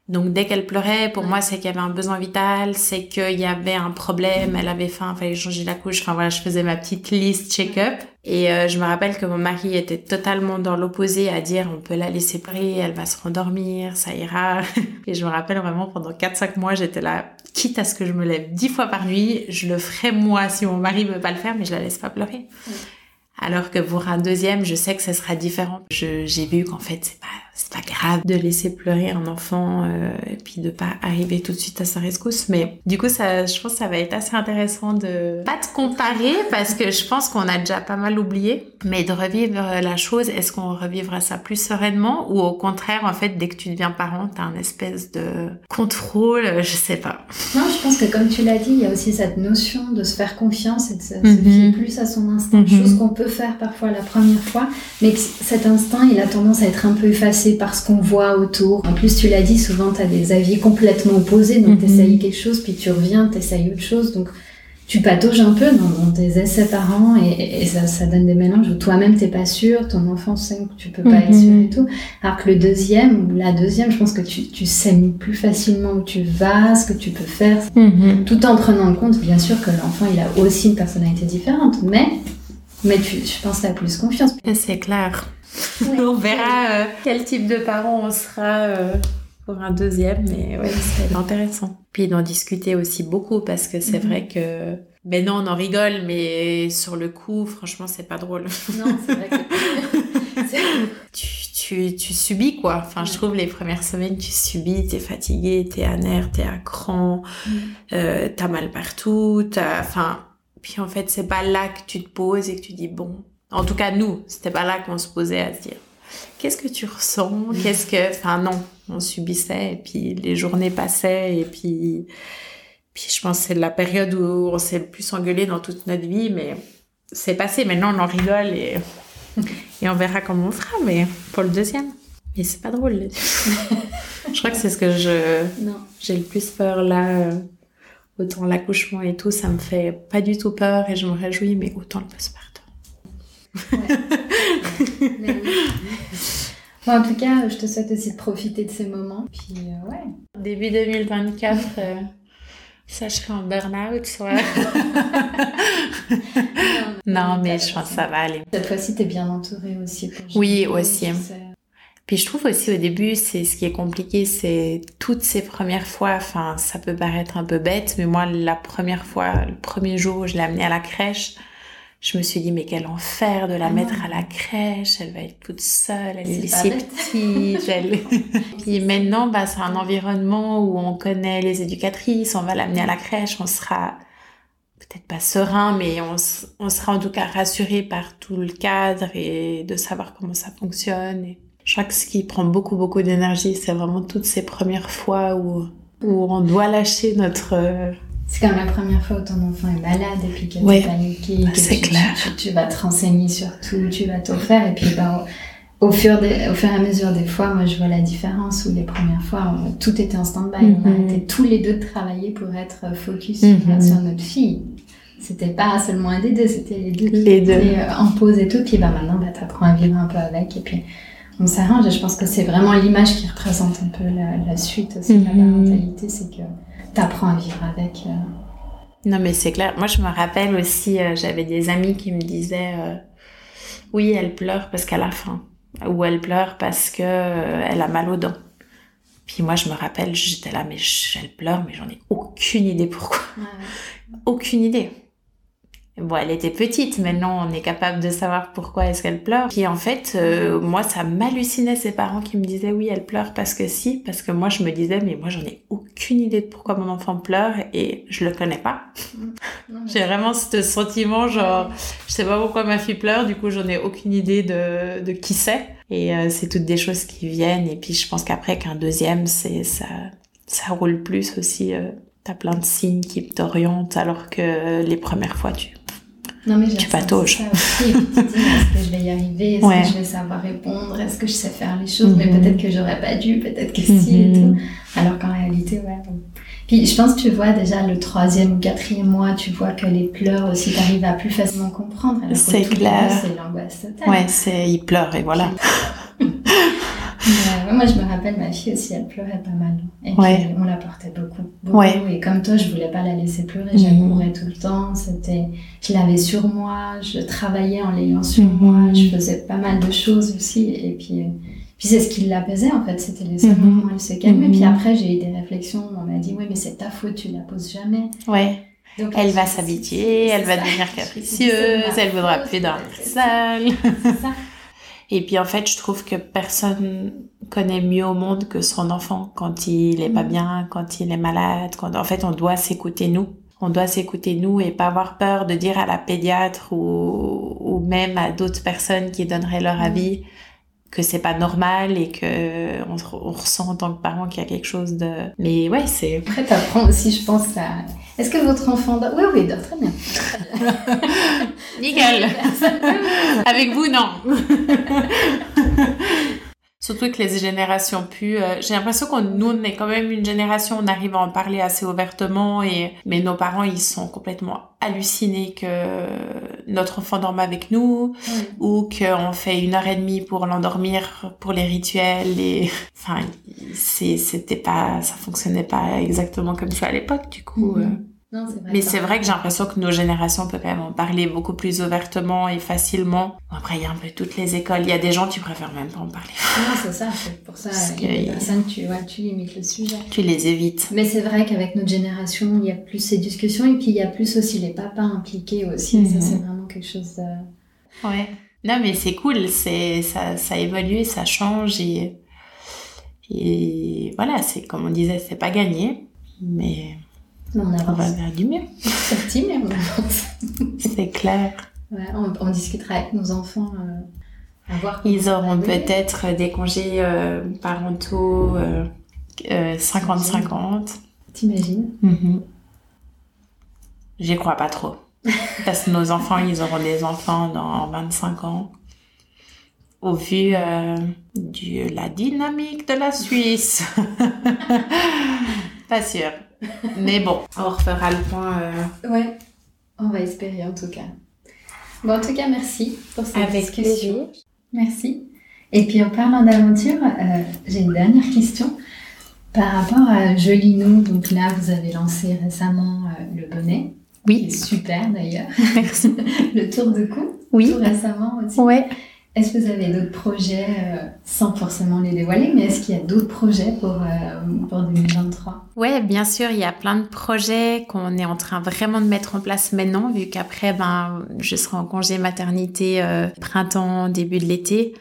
Speaker 3: Donc dès qu'elle pleurait, pour moi, c'est qu'il y avait un besoin vital, c'est qu'il y avait un problème, elle avait faim, fallait changer la couche. Enfin voilà, je faisais ma petite liste check-up. Et euh, je me rappelle que mon mari était totalement dans l'opposé à dire on peut la laisser pleurer, elle va se rendormir, ça ira. Et je me rappelle vraiment pendant 4-5 mois, j'étais là, quitte à ce que je me lève 10 fois par nuit, je le ferai moi si mon mari veut pas le faire, mais je la laisse pas pleurer. Alors que pour un deuxième, je sais que ce sera différent. J'ai vu qu'en fait, c'est pas c'est pas grave de laisser pleurer un enfant euh, et puis de pas arriver tout de suite à sa rescousse. Mais du coup, ça, je pense que ça va être assez intéressant de pas de comparer parce que je pense qu'on a déjà pas mal oublié, mais de revivre la chose. Est-ce qu'on revivra ça plus sereinement? Ou au contraire, en fait, dès que tu deviens parent, t'as un espèce de contrôle, je sais pas.
Speaker 2: Non, je pense que comme tu l'as dit, il y a aussi cette notion de se faire confiance et de se, fier mhm. plus à son instinct, mhm. chose qu'on peut faire parfois la première fois, mais que cet instinct, il a tendance à être un peu effacé parce qu'on voit autour. En plus, tu l'as dit, souvent, tu as des avis complètement opposés. Donc, mm tu quelque chose, puis tu reviens, tu essayes autre chose. Donc, tu patauges un peu dans, tes essais parents et, et ça, ça, donne des mélanges où toi-même t'es pas sûr, ton enfant sait que tu peux pas être sûr et tout. Alors que le deuxième ou la deuxième, je pense que tu, tu sais plus facilement où tu vas, ce que tu peux faire, mm-hmm. tout en prenant en compte bien sûr que l'enfant il a aussi une personnalité différente, mais mais tu, je pense que tu as plus confiance.
Speaker 3: C'est clair on verra euh, quel type de parent on sera euh, pour un deuxième, mais ouais, c'est intéressant. Puis d'en discuter aussi beaucoup parce que c'est mhm. vrai que ben non, on en rigole, mais sur le coup, franchement, c'est pas drôle.
Speaker 2: Non, c'est vrai que
Speaker 3: tu, tu, tu, subis quoi. Enfin, je trouve les premières semaines, tu subis, t'es fatigué, t'es à nerf, t'es à cran, mm. euh, t'as mal partout, t'as, enfin, puis en fait, c'est pas là que tu te poses et que tu dis bon, en tout cas, nous, c'était pas là qu'on se posait à se dire qu'est-ce que tu ressens? Qu'est-ce que. Enfin, non, on subissait et puis les journées passaient et puis. Puis je pense que c'est la période où on s'est le plus engueulé dans toute notre vie, mais c'est passé. Maintenant, on en rigole et, et on verra comment on fera, mais pour le deuxième. Mais c'est pas drôle. je crois que c'est ce que je. J'ai le plus peur là. Euh, autant l'accouchement et tout, ça me fait pas du tout peur et je me réjouis, mais autant le postpartum
Speaker 2: en tout cas, je te souhaite aussi de profiter de ces moments. Puis, euh, ouais.
Speaker 3: Début 2024, euh, ça, je serai en burn-out, soit. non, mais je pense que ça va aller.
Speaker 2: Cette fois-ci, tu es bien entourée aussi.
Speaker 3: oui, aussi. Puis je trouve aussi au début, c'est ce qui est compliqué, c'est toutes ces premières fois, enfin, ça peut paraître un peu bête, mais moi, la première fois, le premier jour où je l'ai amenée à la crèche, je me suis dit, mais quel enfer de la ah mettre à la crèche, elle va être toute seule, elle est, si petite. elle... Puis maintenant, bah, c'est un environnement où on connaît les éducatrices, on va l'amener à la crèche, on sera peut-être pas serein, mais on, on, sera en tout cas rassuré par tout le cadre et de savoir comment ça fonctionne. Et je crois que ce qui prend beaucoup, beaucoup d'énergie, c'est vraiment toutes ces premières fois où, où on doit lâcher notre
Speaker 2: c'est comme la première fois où ton enfant est malade et puis que ouais. paniqué,
Speaker 3: bah,
Speaker 2: tu,
Speaker 3: clair.
Speaker 2: Tu, vas te renseigner sur tout, tu vas tout faire et puis ben, au, fur au fur et à mesure des fois, moi je vois la différence où les premières fois tout était en stand-by, on a été tous les deux de travailler pour être focus mhm. sur notre fille. C'était pas seulement un des deux, c'était les deux
Speaker 3: les deux.
Speaker 2: Euh, en pause et tout. Puis bah, maintenant, bah, tu apprends à vivre un peu avec et puis on s'arrange. Et je pense que c'est vraiment l'image qui représente un peu la, suite aussi de la mhm. parentalité, c'est que t'apprends à vivre avec. Euh.
Speaker 3: Non, mais c'est clair. Moi, je me rappelle aussi, euh, j'avais des amis qui me disaient euh, Oui, elle pleure parce qu'elle a faim. Ou elle pleure parce que elle a mal aux dents. Puis moi, je me rappelle, j'étais là, mais elle pleure, mais j'en ai aucune idée pourquoi. Aucune idée. Bon, elle était petite, maintenant on est capable de savoir pourquoi est-ce qu'elle pleure. Puis en fait, euh, moi ça m'hallucinait ces parents qui me disaient oui, elle pleure parce que si, parce que moi je me disais mais moi j'en ai aucune idée de pourquoi mon enfant pleure et je le connais pas. J'ai vraiment ce sentiment genre je sais pas pourquoi ma fille pleure, du coup j'en ai aucune idée de, de qui c'est. Et euh, c'est toutes des choses qui viennent et puis je pense qu'après qu'un deuxième c'est ça ça roule plus aussi. Euh, T'as plein de signes qui t'orientent alors que les premières fois tu
Speaker 2: non, mais
Speaker 3: tu patauges.
Speaker 2: est-ce que je vais y arriver? Est-ce que je vais savoir répondre? Est-ce que je sais faire les choses? Mais mhm. peut-être que j'aurais pas dû, peut-être que si et tout. Mhm. Alors qu'en réalité, ouais. Puis je pense que tu vois déjà le troisième ou quatrième mois, tu vois que les pleurs aussi, t'arrives à plus facilement comprendre.
Speaker 3: C'est clair.
Speaker 2: C'est l'angoisse totale.
Speaker 3: Ouais, c'est, ils pleurent et voilà.
Speaker 2: Moi, je me rappelle, ma fille aussi, elle pleurait pas mal. Et puis, on la portait beaucoup. beaucoup. Et comme toi, je voulais pas la laisser pleurer. Je mmh. tout le temps. C'était, je l'avais sur moi. Je travaillais en l'ayant sur mhm. moi. Je faisais pas mal de choses aussi. Et puis, puis c'est ce qui l'apaisait, en fait. C'était les seuls mhm. moments où elle se calmait. Puis mhm. après, j'ai eu des réflexions. On m'a dit, oui, mais c'est ta faute, tu la poses jamais.
Speaker 3: Ouais. Donc, elle va s'habituer, elle va devenir capricieuse, elle voudra plus dormir seule. Ça. Et puis en fait, je trouve que personne connaît mieux au monde que son enfant quand il est pas mm. bien, quand il est malade. Quand en fait, on doit s'écouter nous. On doit s'écouter nous et pas avoir peur de dire à la pédiatre ou, ou même à d'autres personnes qui donneraient leur mm. avis que c'est pas normal et que on, on, ressent en tant que parent qu'il y a quelque chose de mais ouais c'est
Speaker 2: après t'apprends aussi je pense à est-ce que votre enfant dort? Oui oui il dort très bien,
Speaker 3: nickel. Avec vous non. Surtout que les générations plus, euh, j'ai l'impression qu'on nous on est quand même une génération, on arrive à en parler assez ouvertement et mais nos parents ils sont complètement hallucinés que notre enfant dorme avec nous ou qu'on fait une heure et demie pour l'endormir pour les rituels et enfin c'était pas ça fonctionnait pas exactement comme ça à l'époque du coup. Mm-hmm. Euh, mais c'est vrai que j'ai l'impression que nos générations peuvent quand même en parler beaucoup plus ouvertement et facilement. Après, il y a un peu toutes les écoles. Il y a des gens, tu préfères même pas en parler.
Speaker 2: Non, c'est ça. C'est pour ça, il y a des personnes, tu, ouais, tu limites le sujet.
Speaker 3: Tu les évites.
Speaker 2: Mais c'est vrai qu'avec notre génération, il y a plus ces discussions et puis il y a plus aussi les papas impliqués aussi. Ça, mhm. c'est vraiment quelque chose de...
Speaker 3: Ouais. Non, mais c'est cool. C'est, ça, ça évolue, ça change et, et voilà, c'est comme on disait, c'est pas gagné. Mais on, on va vers du mieux.
Speaker 2: C'est mais on
Speaker 3: C'est clair.
Speaker 2: Ouais, on, discutera avec nos enfants.
Speaker 3: Euh, à voir Ils auront peut-être des congés euh, parentaux 50-50. Euh,
Speaker 2: T'imagines
Speaker 3: mm J'y crois pas trop. Parce que nos enfants, ils auront des enfants dans 25 ans. Au vu de la dynamique de la Suisse. pas sûr. Mais bon, on refera le point.
Speaker 2: Euh... Ouais, on va espérer en tout cas. Bon, en tout cas, merci pour cette
Speaker 3: Avec
Speaker 2: discussion. Plaisir. Merci. Et puis en parlant d'aventure, euh, j'ai une dernière question. Par rapport à Jolinou, donc là, vous avez lancé récemment euh, le bonnet.
Speaker 3: Oui.
Speaker 2: Super d'ailleurs.
Speaker 3: Merci.
Speaker 2: le tour de cou.
Speaker 3: Oui.
Speaker 2: Tout récemment aussi.
Speaker 3: Ouais.
Speaker 2: Est-ce que vous avez d'autres projets, euh, sans forcément les dévoiler, mais est-ce qu'il y a d'autres projets pour, euh, pour 2023
Speaker 3: Oui, bien sûr, il y a plein de projets qu'on est en train vraiment de mettre en place maintenant, vu qu'après, ben, je serai en congé maternité euh, printemps, début de l'été.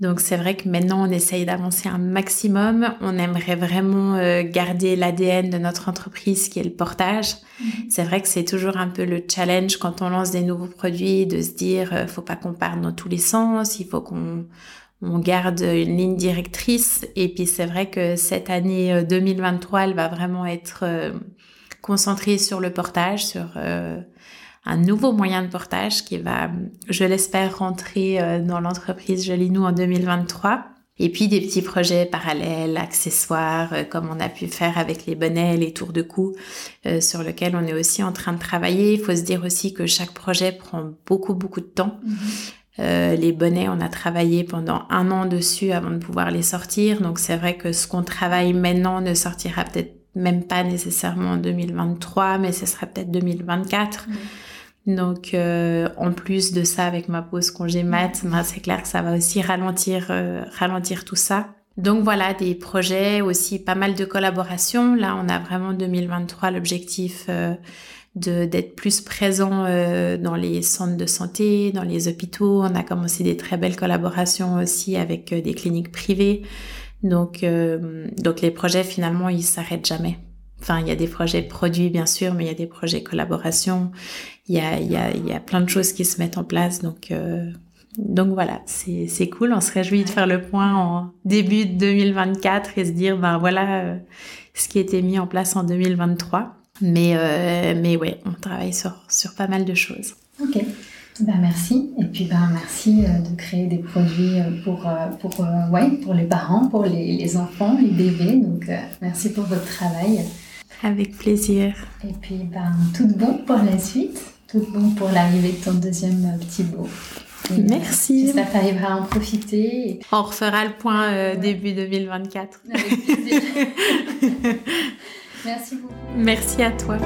Speaker 3: Donc c'est vrai que maintenant on essaye d'avancer un maximum. On aimerait vraiment euh, garder l'ADN de notre entreprise qui est le portage. Mhm. C'est vrai que c'est toujours un peu le challenge quand on lance des nouveaux produits de se dire euh, faut pas qu'on parte dans tous les sens, il faut qu'on on garde une ligne directrice. Et puis c'est vrai que cette année 2023 euh, elle va vraiment être concentrée sur le portage, sur un nouveau moyen de portage qui va, je l'espère, rentrer euh, dans l'entreprise Jolinou en 2023. Et puis des petits projets parallèles, accessoires, euh, comme on a pu faire avec les bonnets, les tours de cou, euh, sur lesquels on est aussi en train de travailler. Il faut se dire aussi que chaque projet prend beaucoup, beaucoup de temps. Mm-hmm. les bonnets, on a travaillé pendant un an dessus avant de pouvoir les sortir. Donc c'est vrai que ce qu'on travaille maintenant ne sortira peut-être même pas nécessairement en 2023, mais ce sera peut-être 2024. Donc, euh, en plus de ça, avec ma pause congé mat, ben, c'est clair que ça va aussi ralentir, euh, ralentir tout ça. Donc voilà, des projets aussi, pas mal de collaborations. Là, on a vraiment 2023 l'objectif euh, de d'être plus présent dans les centres de santé, dans les hôpitaux. On a commencé des très belles collaborations aussi avec des cliniques privées. Donc, donc les projets finalement, ils s'arrêtent jamais. Enfin, il y a des projets produits, bien sûr, mais il y a des projets collaboration. Il y a, il y a, il y a plein de choses qui se mettent en place. Donc, euh, donc voilà, c'est, c'est cool. On se réjouit de faire le point en début de 2024 et se dire, ben voilà, euh, ce qui a été mis en place en 2023. Mais, euh, mais ouais, on travaille sur, sur pas mal de choses.
Speaker 2: Ok. Ben merci. Et puis ben merci euh, de créer des produits pour, pour, ouais, pour les parents, pour les, les enfants, les bébés. Donc merci pour votre travail.
Speaker 3: Avec plaisir.
Speaker 2: Et puis, ben, tout bon pour la suite. Tout bon pour l'arrivée de ton deuxième petit beau.
Speaker 3: Merci.
Speaker 2: J'espère que tu arriveras à en profiter.
Speaker 3: On refera le point début 2024.
Speaker 2: Avec plaisir. Merci beaucoup.
Speaker 3: Merci à toi.